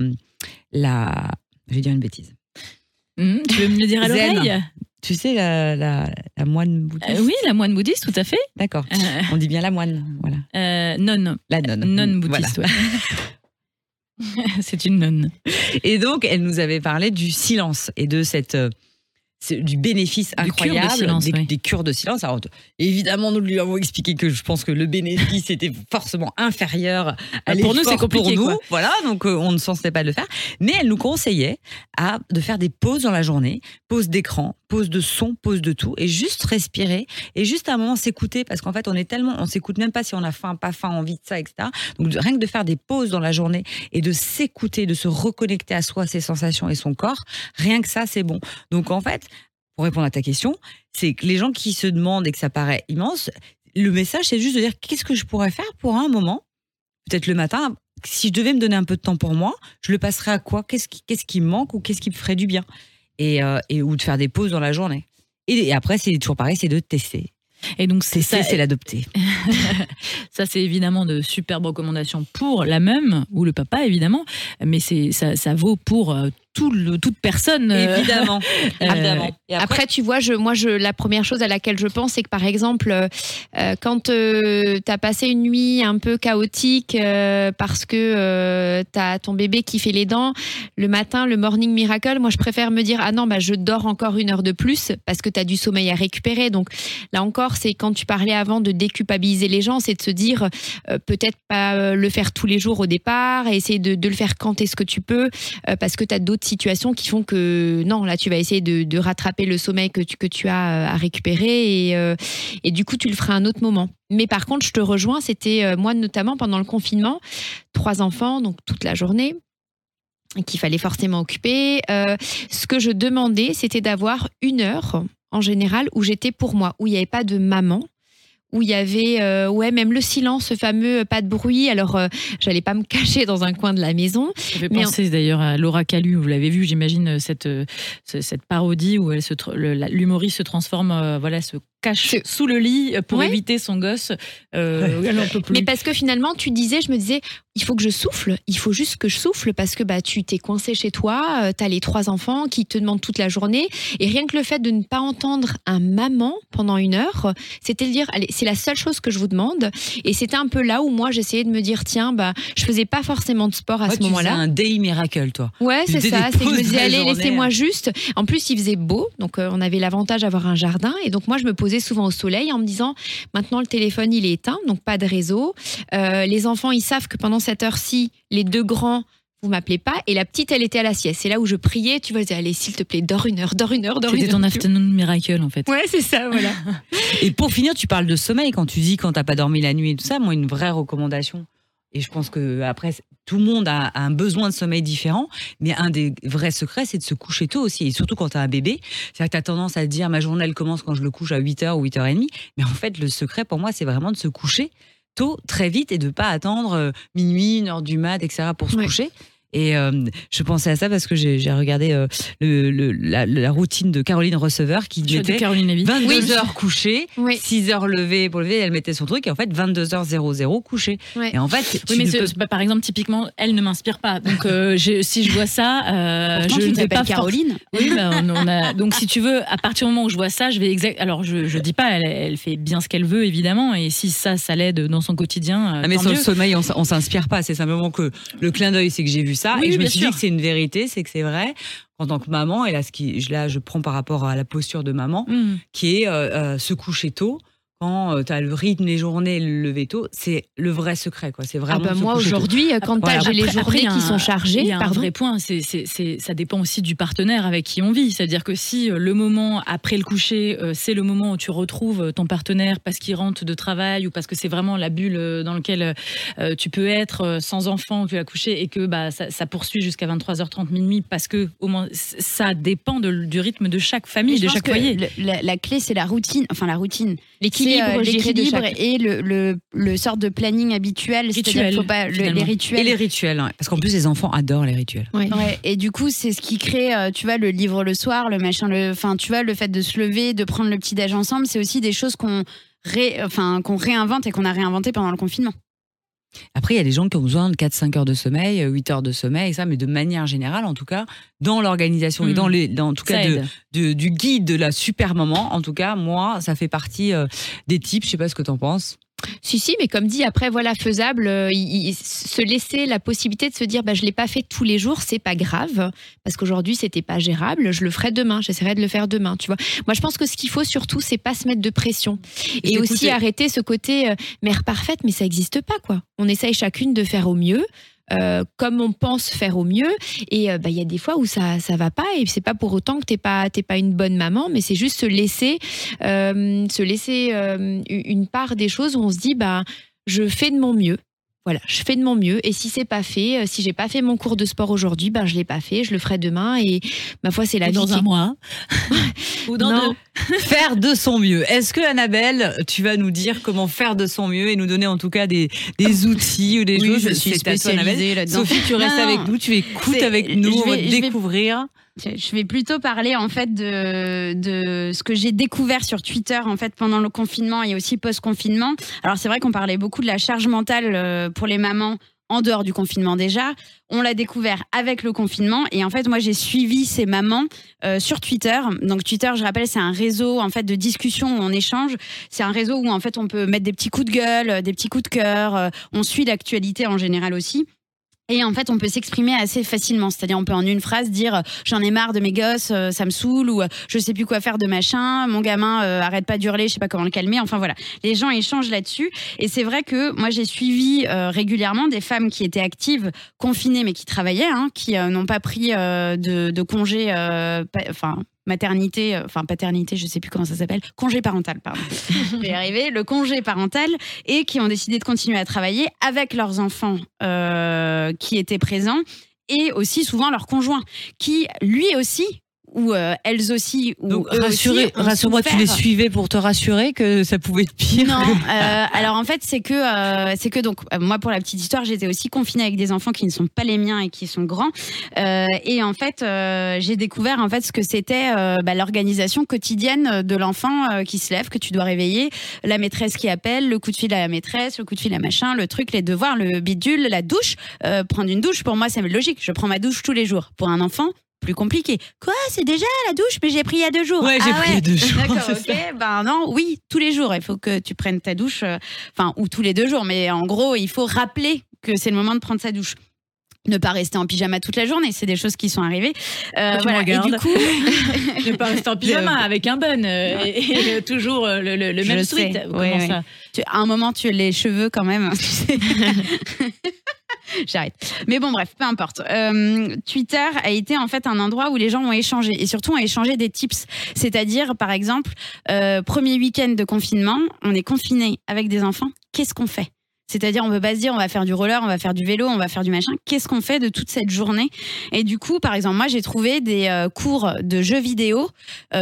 la je vais dire une bêtise. Hum, tu veux me le dire à l'oreille? Tu sais la la, la moine bouddhiste. Euh, Oui, la moine bouddhiste, tout à fait. D'accord. Euh, On dit bien la moine, voilà. euh, nonne. La nonne. Voilà. bouddhiste, ouais. C'est une nonne. Et donc, elle nous avait parlé du silence et de cette euh, du bénéfice De cure de incroyable silence, des, oui. des cures de silence. Alors, évidemment, nous lui avons expliqué que je pense que le bénéfice était forcément inférieur à Bah, pour nous, c'est compliqué, Pour nous, quoi. voilà, donc euh, on ne s'en pas de le faire. Mais elle nous conseillait à de faire des pauses dans la journée, pause d'écran, pause de son, pause de tout, et juste respirer et juste à un moment s'écouter parce qu'en fait, on est tellement, on s'écoute même pas si on a faim, pas faim, envie de ça, etc. Donc rien que de faire des pauses dans la journée et de s'écouter, de se reconnecter à soi, ses sensations et son corps, rien que ça, c'est bon. Donc en fait, pour répondre à ta question, c'est que les gens qui se demandent et que ça paraît immense, le message, c'est juste de dire qu'est-ce que je pourrais faire pour un moment, peut-être le matin, si je devais me donner un peu de temps pour moi, je le passerais à quoi? Qu'est-ce qui, qu'est-ce qui me manque ou qu'est-ce qui me ferait du bien? Et, euh, et ou de faire des pauses dans la journée. Et, et après, c'est toujours pareil, c'est de tester. Et donc, c'est ça. c'est l'adopter. Ça, c'est évidemment de superbes recommandations pour la même ou le papa, évidemment. Mais c'est ça, ça vaut pour euh, tout le, toute personne. euh, Évidemment. euh, évidemment. Et Après, tu vois, je, moi, je, la première chose à laquelle je pense, c'est que par exemple, euh, euh, quand tu as passé une nuit un peu chaotique euh, parce que tu as ton bébé qui fait les dents, le matin, le morning miracle, moi, je préfère me dire, ah non, bah, je dors encore une heure de plus parce que tu as du sommeil à récupérer. Donc là encore, c'est quand tu parlais avant de déculpabiliser les gens, c'est de se dire, euh, peut-être pas euh, le faire tous les jours au départ, essayer de, de le faire quand est-ce que tu peux, euh, parce que tu as d'autres situations qui font que non, là tu vas essayer de, rattraper le sommeil que tu, que tu as euh, à récupérer et, euh, et du coup tu le feras à un autre moment. Mais par contre, je te rejoins, c'était euh, moi notamment pendant le confinement, trois enfants, donc toute la journée qu'il fallait forcément occuper. Ce que je demandais, c'était d'avoir une heure en général où j'étais pour moi, où il n'y avait pas de maman où il y avait euh, ouais même le silence ce fameux euh, pas de bruit. Alors euh, j'allais pas me cacher dans un coin de la maison. Ça fait penser d'ailleurs à Laura Calu, vous l'avez vu, j'imagine, euh, cette, ce- cette parodie où elle se tr- le- la- l'humoriste se transforme, euh, voilà, se cache C'est- sous le lit pour Ouais. éviter son gosse. Euh, plus. Mais parce que finalement, tu disais, je me disais, il faut que je souffle, il faut juste que je souffle parce que bah, tu t'es coincé chez toi, tu as les trois enfants qui te demandent toute la journée. Et rien que le fait de ne pas entendre un maman pendant une heure, c'était le dire, allez, c'est la seule chose que je vous demande. Et c'était un peu là où moi, j'essayais de me dire, tiens, bah, je faisais pas forcément de sport à Ouais, ce moment-là. un day miracle, toi. Ouais, c'est ça. C'est que je me disais, allez, laissez-moi juste. En plus, il faisait beau, donc euh, on avait l'avantage d'avoir un jardin. Et donc moi, je me posais souvent au soleil en me disant, maintenant le téléphone il est éteint, donc pas de réseau. Euh, les enfants, ils savent que pendant cette heure-ci, les deux grands vous m'appelez pas et la petite elle était à la sieste c'est là où je priais tu vois je disais, allez s'il te plaît dors une heure dors une heure dors une C'était heure ton afternoon miracle, en fait. ouais c'est ça voilà Et pour finir, tu parles de sommeil quand tu dis quand t'as pas dormi la nuit et tout ça. Moi, une vraie recommandation. Et je pense que après, tout le monde a, un besoin de sommeil différent, mais un des vrais secrets, c'est de se coucher tôt aussi. Et surtout quand tu as un bébé, c'est-à-dire que tu as tendance à te dire ma journée elle commence quand je le couche à 8h ou 8h30. Mais en fait, le secret pour moi, c'est vraiment de se coucher tôt, très vite, et de pas attendre euh, minuit, une heure du mat, etc. pour se coucher. Et euh, je pensais à ça parce que j'ai regardé euh, le, le- la, la routine de Caroline Receveur qui Je de mettait Caroline Lévy. 22 heures couchée, Oui. 6 heures levées pour lever, elle mettait son truc et en fait 22h00 couché. Ouais. Et en fait, tu Oui, mais peux- par exemple, typiquement, elle ne m'inspire pas. Donc, euh, je- si je vois ça, euh, Pourtant, je ne vais pas Caroline. Oui, bah, on, on a. Donc, si tu veux, à partir du moment où je vois ça, je vais exact. Alors, je, je dis pas, elle, elle fait bien ce qu'elle veut, évidemment. Et si ça, ça l'aide dans son quotidien, Ah, mais sur le sommeil, on, on s'inspire pas. C'est simplement que le clin d'œil, c'est que j'ai vu ça Oui, et je me suis sûr. dit que c'est une vérité, c'est que c'est vrai. En tant que maman, et là, ce qui, je- là, je prends par rapport à la posture de maman, Mmh. qui est euh, euh, se coucher tôt. Quand tu as le rythme des journées, le lever tôt, c'est le vrai secret. quoi. C'est Ah vraiment bah moi aujourd'hui, quand Voilà. j'ai les après, journées qui sont chargées, a un pardon. vrai point, c'est, c'est, c'est- ça dépend aussi du partenaire avec qui on vit. C'est-à-dire que si euh, le moment après le coucher, euh, c'est le moment où tu retrouves ton partenaire parce qu'il rentre de travail ou parce que c'est vraiment la bulle euh, dans laquelle euh, tu peux être euh, sans enfant, tu as couché et que bah, ça, ça poursuit jusqu'à 23h30 minuit parce que au moins, ça dépend de- du rythme de chaque famille, je de pense chaque que foyer. le- la, la clé, c'est la routine. Enfin, la routine. L'équilibre, Euh, l'équilibre chaque- et le, le, le sort de planning habituel. C'est-à-dire Rituel, faut pas le- les rituels. Et les rituels, ouais. parce qu'en plus les enfants adorent les rituels. Ouais. Ouais, et du coup, c'est ce qui crée, euh, tu vois, le livre le soir, le machin, le, enfin, tu vois, le fait de se lever, de prendre le petit déj ensemble, c'est aussi des choses qu'on ré, enfin, qu'on réinvente et qu'on a réinventé pendant le confinement. Après, il y a des gens qui ont besoin de 4-5 heures de sommeil, 8 heures de sommeil, ça, mais de manière générale, en tout cas, dans l'organisation et dans, les, dans en tout Ça cas de, aide. de- du guide de la super maman, en tout cas, moi, ça fait partie euh, des types. Je sais pas ce que t'en penses. Si, si, mais comme dit, après, voilà, faisable, euh, il- il- se laisser la possibilité de se dire, bah, je l'ai pas fait tous les jours, c'est pas grave, parce qu'aujourd'hui, c'était pas gérable, je le ferai demain, j'essaierai de le faire demain, tu vois. Moi, je pense que ce qu'il faut surtout, c'est pas se mettre de pression. Et aussi arrêter ce côté euh, mère parfaite, mais ça existe pas, quoi. On essaye chacune de faire au mieux. Euh, comme on pense faire au mieux et euh, bah, il y a des fois où ça ça va pas et c'est pas pour autant que t'es pas t'es pas une bonne maman mais c'est juste se laisser euh, se laisser une part des choses où on se dit bah je fais de mon mieux. Voilà, je fais de mon mieux et si c'est pas fait, euh, si j'ai pas fait mon cours de sport aujourd'hui, ben je l'ai pas fait, je le ferai demain et ma foi c'est la Ou vie. dans qui- un mois. Ou dans Non. deux. faire de son mieux. Est-ce que Annabelle, tu vas nous dire comment faire de son mieux et nous donner en tout cas des, des outils ou des Oui, choses? je suis spécialisée là-dedans. Sophie, tu restes Non, avec nous, tu écoutes avec nous, on va vais- découvrir. Je vais plutôt parler en fait de, ce que j'ai découvert sur Twitter en fait pendant le confinement et aussi post-confinement. Alors c'est vrai qu'on parlait beaucoup de la charge mentale euh, pour les mamans en dehors du confinement déjà. On l'a découvert avec le confinement et en fait moi j'ai suivi ces mamans euh, sur Twitter. Donc Twitter, je rappelle, c'est un réseau en fait de discussion où on échange. C'est un réseau où en fait on peut mettre des petits coups de gueule, euh, des petits coups de cœur. On suit l'actualité en général aussi. Et en fait, on peut s'exprimer assez facilement. C'est-à-dire, on peut en une phrase dire euh, j'en ai marre de mes gosses, euh, ça me saoule, ou euh, je sais plus quoi faire de machin, mon gamin arrête pas d'hurler, je sais pas comment le calmer. Enfin voilà, les gens échangent là-dessus. Et c'est vrai que moi, j'ai suivi régulièrement des femmes qui étaient actives, confinées, mais qui travaillaient, hein, qui n'ont pas pris de, de congé, enfin maternité, euh, enfin paternité, je sais plus comment ça s'appelle, congé parental, pardon. je vais y arriver, le congé parental, et qui ont décidé de continuer à travailler avec leurs enfants euh, qui étaient présents et aussi souvent leur conjoint qui lui aussi ou euh, elles aussi ou Donc, aussi rassure-moi, tu les suivais pour te rassurer que ça pouvait être pire. Non, euh, alors en fait c'est que euh, c'est que donc euh, moi pour la petite histoire j'étais aussi confinée avec des enfants qui ne sont pas les miens et qui sont grands. Euh, et en fait euh, j'ai découvert en fait ce que c'était euh, bah, l'organisation quotidienne de l'enfant qui se lève que tu dois réveiller la maîtresse qui appelle le coup de fil à la maîtresse le coup de fil à machin le truc les devoirs le bidule la douche Euh, prendre une douche. Pour moi c'est logique. Je prends ma douche tous les jours. Pour un enfant plus compliqué. Quoi C'est déjà la douche? Mais j'ai pris il y a deux jours. Ouais, j'ai Ah pris il y a deux jours, D'accord, c'est ok. Ben non, oui, tous les jours. Il faut que tu prennes ta douche, euh, enfin, ou tous les deux jours. Mais en gros, il faut rappeler que c'est le moment de prendre sa douche. Ne pas rester en pyjama toute la journée, c'est des choses qui sont arrivées. Euh, tu voilà. Et du coup, Ne pas rester en pyjama avec un bun euh, et, et, euh, toujours le, le- le Je même tweet. Ou ouais, comment ouais. ça tu- à un moment, tu as les cheveux quand même. J'arrête. Mais bon, bref, peu importe. Euh, Twitter a été en fait un endroit où les gens ont échangé et surtout ont échangé des tips. C'est-à-dire, par exemple, euh, premier week-end de confinement, on est confiné avec des enfants. Qu'est-ce qu'on fait? C'est-à-dire, on peut pas se dire, on va faire du roller, on va faire du vélo, on va faire du machin. Qu'est-ce qu'on fait de toute cette journée? Et du coup, par exemple, moi, j'ai trouvé des euh, cours de jeux vidéo.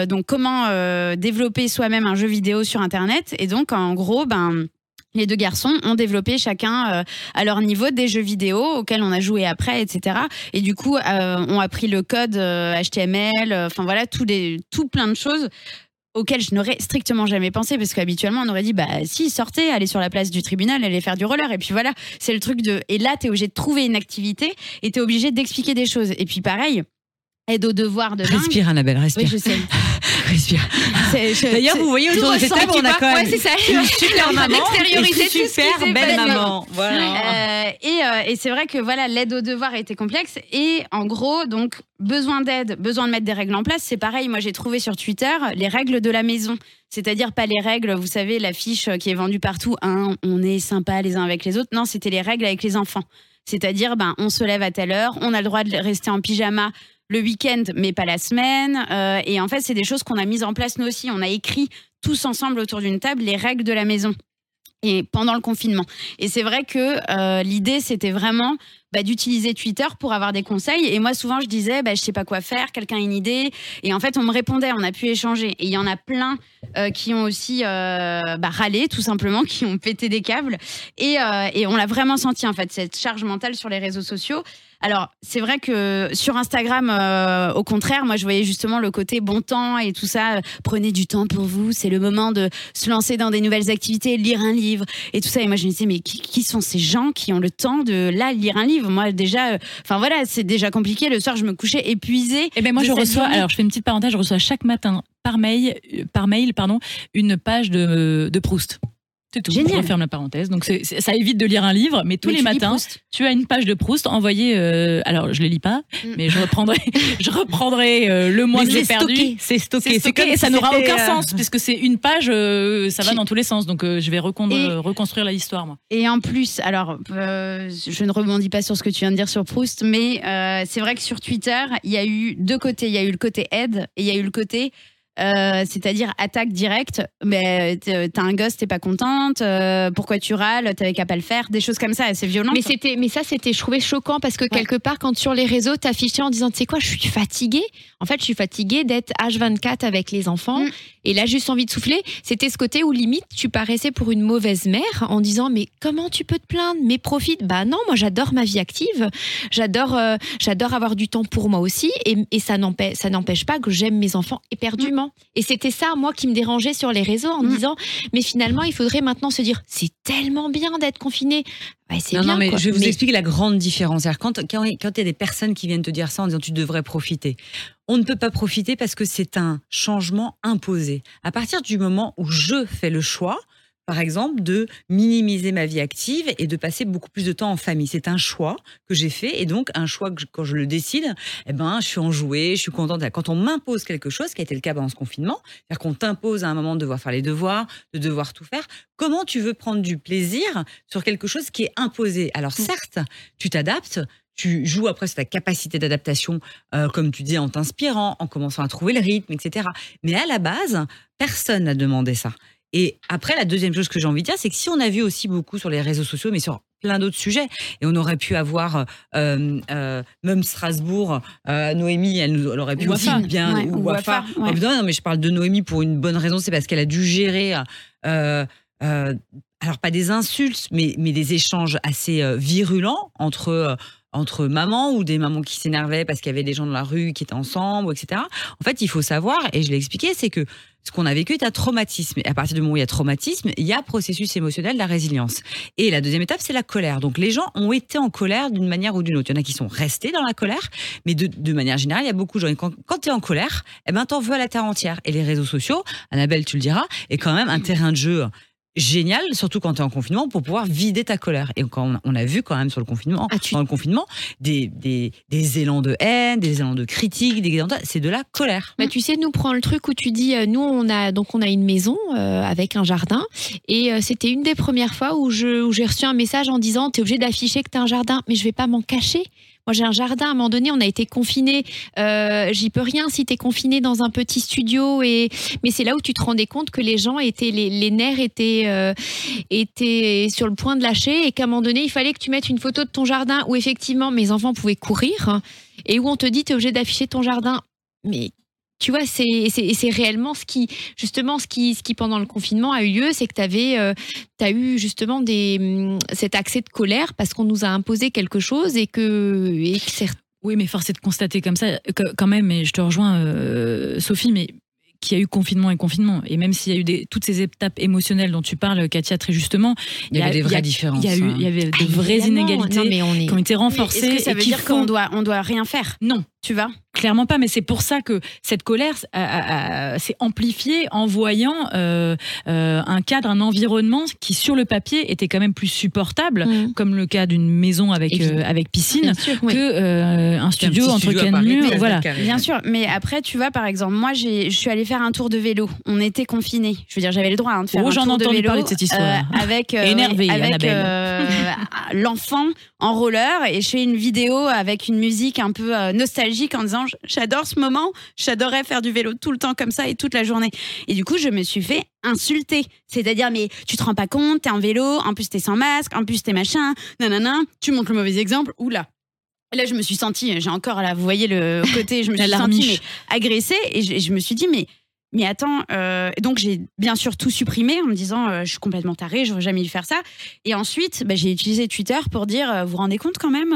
Donc, comment développer soi-même un jeu vidéo sur Internet. Et donc, en gros, ben les deux garçons ont développé chacun euh, à leur niveau des jeux vidéo auxquels on a joué après, etc. Et du coup, euh, ont appris le code euh, HTML, euh, enfin voilà, tout, les, tout plein de choses auxquelles je n'aurais strictement jamais pensé parce qu'habituellement on aurait dit bah si sortez allez sur la place du tribunal allez faire du roller et puis voilà c'est le truc de et là t'es obligé de trouver une activité et t'es obligé d'expliquer des choses et puis pareil aide aux devoirs de dingue. Respire, Annabelle, respire. oui je sais respire. D'ailleurs, vous voyez autour de cette table, on a quand même Ouais, ça. une super maman, une super belle maman. Voilà. Euh, et euh, et c'est vrai que voilà, l'aide aux devoirs était complexe. Et en gros, donc, besoin d'aide, besoin de mettre des règles en place. C'est pareil, moi j'ai trouvé sur Twitter les règles de la maison. C'est-à-dire pas les règles, vous savez, l'affiche qui est vendue partout, hein, on est sympa les uns avec les autres. Non, c'était les règles avec les enfants. C'est-à-dire, ben, on se lève à telle heure, on a le droit de rester en pyjama le week-end, mais pas la semaine. Euh, et en fait, c'est des choses qu'on a mises en place nous aussi. On a écrit tous ensemble autour d'une table les règles de la maison. Et pendant le confinement. Et c'est vrai que euh, l'idée, c'était vraiment bah, d'utiliser Twitter pour avoir des conseils. Et moi, souvent, je disais, bah, je sais pas quoi faire, quelqu'un a une idée. Et en fait, on me répondait, on a pu échanger. Et il y en a plein euh, qui ont aussi bah, râlé, tout simplement, qui ont pété des câbles. Et on l'a vraiment senti, en fait, cette charge mentale sur les réseaux sociaux. Alors, c'est vrai que sur Instagram, euh, au contraire, moi, je voyais justement le côté bon temps et tout ça. Prenez du temps pour vous, c'est le moment de se lancer dans des nouvelles activités, lire un livre et tout ça. Et moi, je me disais, mais qui, qui sont ces gens qui ont le temps de, là, lire un livre? Moi, déjà, euh, enfin voilà, c'est déjà compliqué. Le soir, je me couchais épuisée. Eh ben moi je reçois journée. alors je fais une petite parenthèse je reçois chaque matin par mail euh, par mail pardon une page de, de Proust. C'est tout. Génial. Je referme la parenthèse. Donc c'est- c'est- ça évite de lire un livre, mais tous Mais les tu matins tu as une page de Proust envoyée. euh, alors je les lis pas, Mm. mais je reprendrai je reprendrai euh, le mois Mais que j'ai perdu. c'est stocké. C'est stocké et ça n'aura aucun euh, sens puisque c'est une page, euh, ça va dans tous les sens. Donc je vais recon- Et- reconstruire la histoire moi. Et en plus, alors, je ne rebondis pas sur ce que tu viens de dire sur Proust, mais c'est vrai que sur Twitter, il y a eu deux côtés. Il y a eu le côté aide et il y a eu le côté, euh, c'est-à-dire attaque directe. Mais t'es- t'as un gosse, t'es pas contente, euh, pourquoi tu râles, t'avais qu'à pas le faire, des choses comme ça, c'est violent. Mais c'était, mais ça c'était, je trouvais choquant parce que quelque part quand sur les réseaux t'affichais en disant tu sais quoi, je suis fatiguée. En fait, je suis fatiguée d'être H24 avec les enfants Mm. et là juste envie de souffler. C'était ce côté où limite tu paraissais pour une mauvaise mère en disant mais comment tu peux te plaindre? Mais profite. Bah non, moi j'adore ma vie active. J'adore, euh, j'adore avoir du temps pour moi aussi et, et ça n'empêche, ça n'empêche pas que j'aime mes enfants éperdument. Et c'était ça moi qui me dérangeait sur les réseaux en Mm. disant mais finalement il faudrait maintenant se dire c'est tellement bien d'être confiné. C'est Non, bien, non, mais quoi. je vais vous Mais- expliquer la grande différence. Quand, quand, quand il y a des personnes qui viennent te dire ça en disant tu devrais profiter, on ne peut pas profiter parce que c'est un changement imposé. À partir du moment où je fais le choix, par exemple, de minimiser ma vie active et de passer beaucoup plus de temps en famille. C'est un choix que j'ai fait et donc un choix que je- quand je le décide, eh ben, je suis enjouée, je suis contente. Quand on m'impose quelque chose, qui a été le cas pendant ce confinement, c'est-à-dire qu'on t'impose à un moment de devoir faire les devoirs, de devoir tout faire, comment tu veux prendre du plaisir sur quelque chose qui est imposé? Alors certes, tu t'adaptes, tu joues après sur ta capacité d'adaptation, euh, comme tu dis, en t'inspirant, en commençant à trouver le rythme, etc. Mais à la base, personne n'a demandé ça. Et après, la deuxième chose que j'ai envie de dire, c'est que si on a vu aussi beaucoup sur les réseaux sociaux, mais sur plein d'autres sujets, et on aurait pu avoir euh, euh, même Strasbourg, euh, Noémie, elle, nous, elle aurait pu aussi bien, Ouais, ou Wafa. Ouais. Oh, non, non, mais je parle de Noémie pour une bonne raison, c'est parce qu'elle a dû gérer, euh, alors pas des insultes, mais, mais des échanges assez virulents entre entre mamans ou des mamans qui s'énervaient parce qu'il y avait des gens dans la rue qui étaient ensemble, etc. En fait, il faut savoir, et je l'ai expliqué, c'est que ce qu'on a vécu est un traumatisme. Et à partir du moment où il y a traumatisme, il y a processus émotionnel, la résilience. Et la deuxième étape, c'est la colère. Donc les gens ont été en colère d'une manière ou d'une autre. Il y en a qui sont restés dans la colère, mais de, de manière générale, il y a beaucoup de gens. Et quand, quand tu es en colère, eh ben, t'en veux à la terre entière. Et les réseaux sociaux, Annabelle, tu le diras, est quand même un terrain de jeu génial, surtout quand tu es en confinement, pour pouvoir vider ta colère. Et quand on, a vu quand même sur le confinement, Ah, tu- dans le confinement, des, des, des élans de haine, des élans de critique, des élans de- c'est de la colère. Bah, tu sais, nous prend le truc où tu dis, euh, nous on a donc on a une maison euh, avec un jardin et euh, c'était une des premières fois où je où j'ai reçu un message en disant t'es obligé d'afficher que t'as un jardin, mais je vais pas m'en cacher. Moi j'ai un jardin. À un moment donné, on a été confiné. Euh, J'y peux rien si t'es confiné dans un petit studio et mais c'est là où tu te rendais compte que les gens étaient les, nerfs étaient euh, étaient sur le point de lâcher et qu'à un moment donné, il fallait que tu mettes une photo de ton jardin où effectivement mes enfants pouvaient courir et où on te dit t'es obligé d'afficher ton jardin. Mais Tu vois, c'est c'est c'est réellement ce qui justement ce qui ce qui pendant le confinement a eu lieu, c'est que tu avais as eu justement des hum, cet accès de colère parce qu'on nous a imposé quelque chose et que et que certes- Oui, mais force est de constater comme ça, que- quand même, et je te rejoins, euh, Sophie, mais qu'il y a eu confinement et confinement. Et même s'il y a eu des, toutes ces étapes émotionnelles dont tu parles, Katia, très justement, Il y avait des a- vraies différences. Il y, a eu, hein. il y avait de Ah, vraies inégalités Non, mais on est qui ont été renforcées. Est-ce que ça veut dire font- qu'on doit, on doit rien faire? Non, Tu vois? Clairement pas, mais c'est pour ça que cette colère a- a- a- s'est amplifiée en voyant euh, euh, un cadre, un environnement qui, sur le papier, était quand même plus supportable, Mm. comme le cas d'une maison avec, euh, avec piscine, sûr, oui. que euh, un studio petit entre quatre murs. Voilà. Bien sûr, mais après, tu vois, par exemple, moi, j'ai- je suis allée faire un tour de vélo. On était confinés. Je veux dire, j'avais le droit hein, de faire Oh, un j'en ai tour de entendu vélo parler de cette histoire. euh, avec euh, Énervée, ouais, avec Annabelle. euh, l'enfant en roller et je fais une vidéo avec une musique un peu euh, nostalgique en disant j'adore ce moment, j'adorais faire du vélo tout le temps comme ça et toute la journée. Et du coup, je me suis fait insulter. C'est-à-dire, mais tu te rends pas compte, t'es en vélo, en plus t'es sans masque, en plus t'es machin, nanana, tu montres le mauvais exemple, oula. Et là, je me suis sentie, j'ai encore là, vous voyez le côté, je me suis sentie mais, agressée et je, je me suis dit, mais, mais attends, euh, donc j'ai bien sûr tout supprimé en me disant, euh, je suis complètement tarée, j'aurais jamais dû faire ça. Et ensuite, bah, j'ai utilisé Twitter pour dire, euh, vous vous rendez compte quand même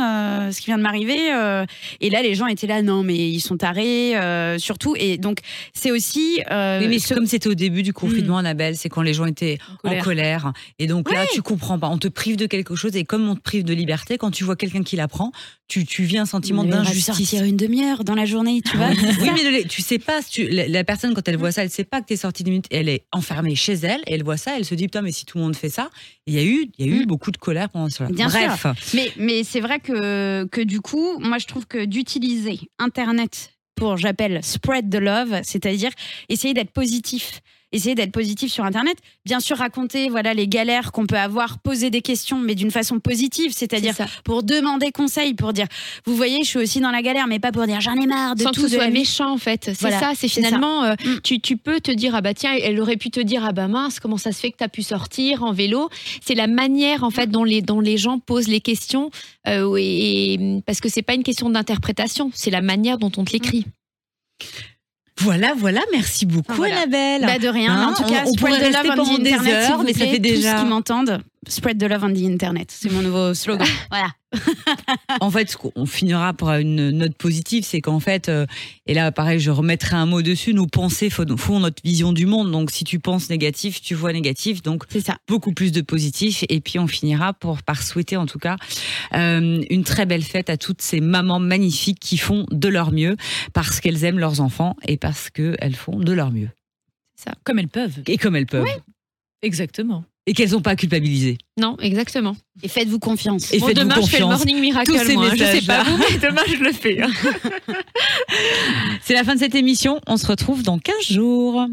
ce qui vient de m'arriver Et là, les gens étaient là, non, mais ils sont tarés, surtout. Et donc, c'est aussi. Oui, mais ce- comme c'était au début du confinement, Annabelle, c'est quand les gens étaient en colère. colère. Et donc là, tu comprends pas. On te prive de quelque chose. Et comme on te prive de liberté, quand tu vois quelqu'un qui la prend, tu, tu vis un sentiment Mais d'injustice. sortir une demi-heure dans la journée, tu vois. Oui, mais le- tu sais pas, tu- la, la personne, quand elle voit ça, elle sait pas que tu es sortie d'une minute. Elle est enfermée chez elle et elle voit ça. Elle se dit, putain, mais si tout le monde fait ça. Il y a eu, il y a eu Mm. beaucoup de colère pendant cela. Bien Bref. Mais, mais c'est vrai que, que du coup, moi je trouve que d'utiliser Internet pour, j'appelle, spread the love, c'est-à-dire essayer d'être positif. Essayer d'être positif sur Internet. Bien sûr, raconter voilà les galères qu'on peut avoir, poser des questions, mais d'une façon positive, c'est-à-dire pour demander conseil, pour dire, vous voyez, je suis aussi dans la galère, mais pas pour dire j'en ai marre de sans tout. que ce soit méchant en fait. C'est Voilà, ça, c'est ça. finalement, euh, Mm. tu, tu peux te dire, ah bah tiens, elle aurait pu te dire, ah bah mince, comment ça se fait que tu as pu sortir en vélo? C'est la manière en fait dont les, dont les gens posent les questions, euh, et, et- parce que c'est pas une question d'interprétation, c'est la manière dont on te l'écrit. Voilà, voilà. Merci beaucoup, Voilà. Annabelle. Bah de rien, Hein, en tout on- cas, on pourrait spread the rester on pendant des heures, mais ça fait déjà- Tous qui m'entendent, spread the love on the internet, c'est mon nouveau slogan. voilà. En fait, ce qu'on finira par une note positive, c'est qu'en fait, euh, et là, pareil, je remettrai un mot dessus, nos pensées font, font notre vision du monde. Donc, si tu penses négatif, tu vois négatif. Donc, C'est ça. beaucoup plus de positif. Et puis, on finira pour, par souhaiter, en tout cas, euh, une très belle fête à toutes ces mamans magnifiques qui font de leur mieux parce qu'elles aiment leurs enfants et parce qu'elles font de leur mieux. Comme elles peuvent. Et comme elles peuvent. Exactement. Et qu'elles n'ont pas à culpabiliser. Non, exactement. Et faites-vous confiance. Et Bon, faites-vous demain, je fais le confiance. morning miracle, Tous ces moi. Je sais pas vous, mais demain, je le fais. hein. C'est la fin de cette émission. On se retrouve dans 15 jours.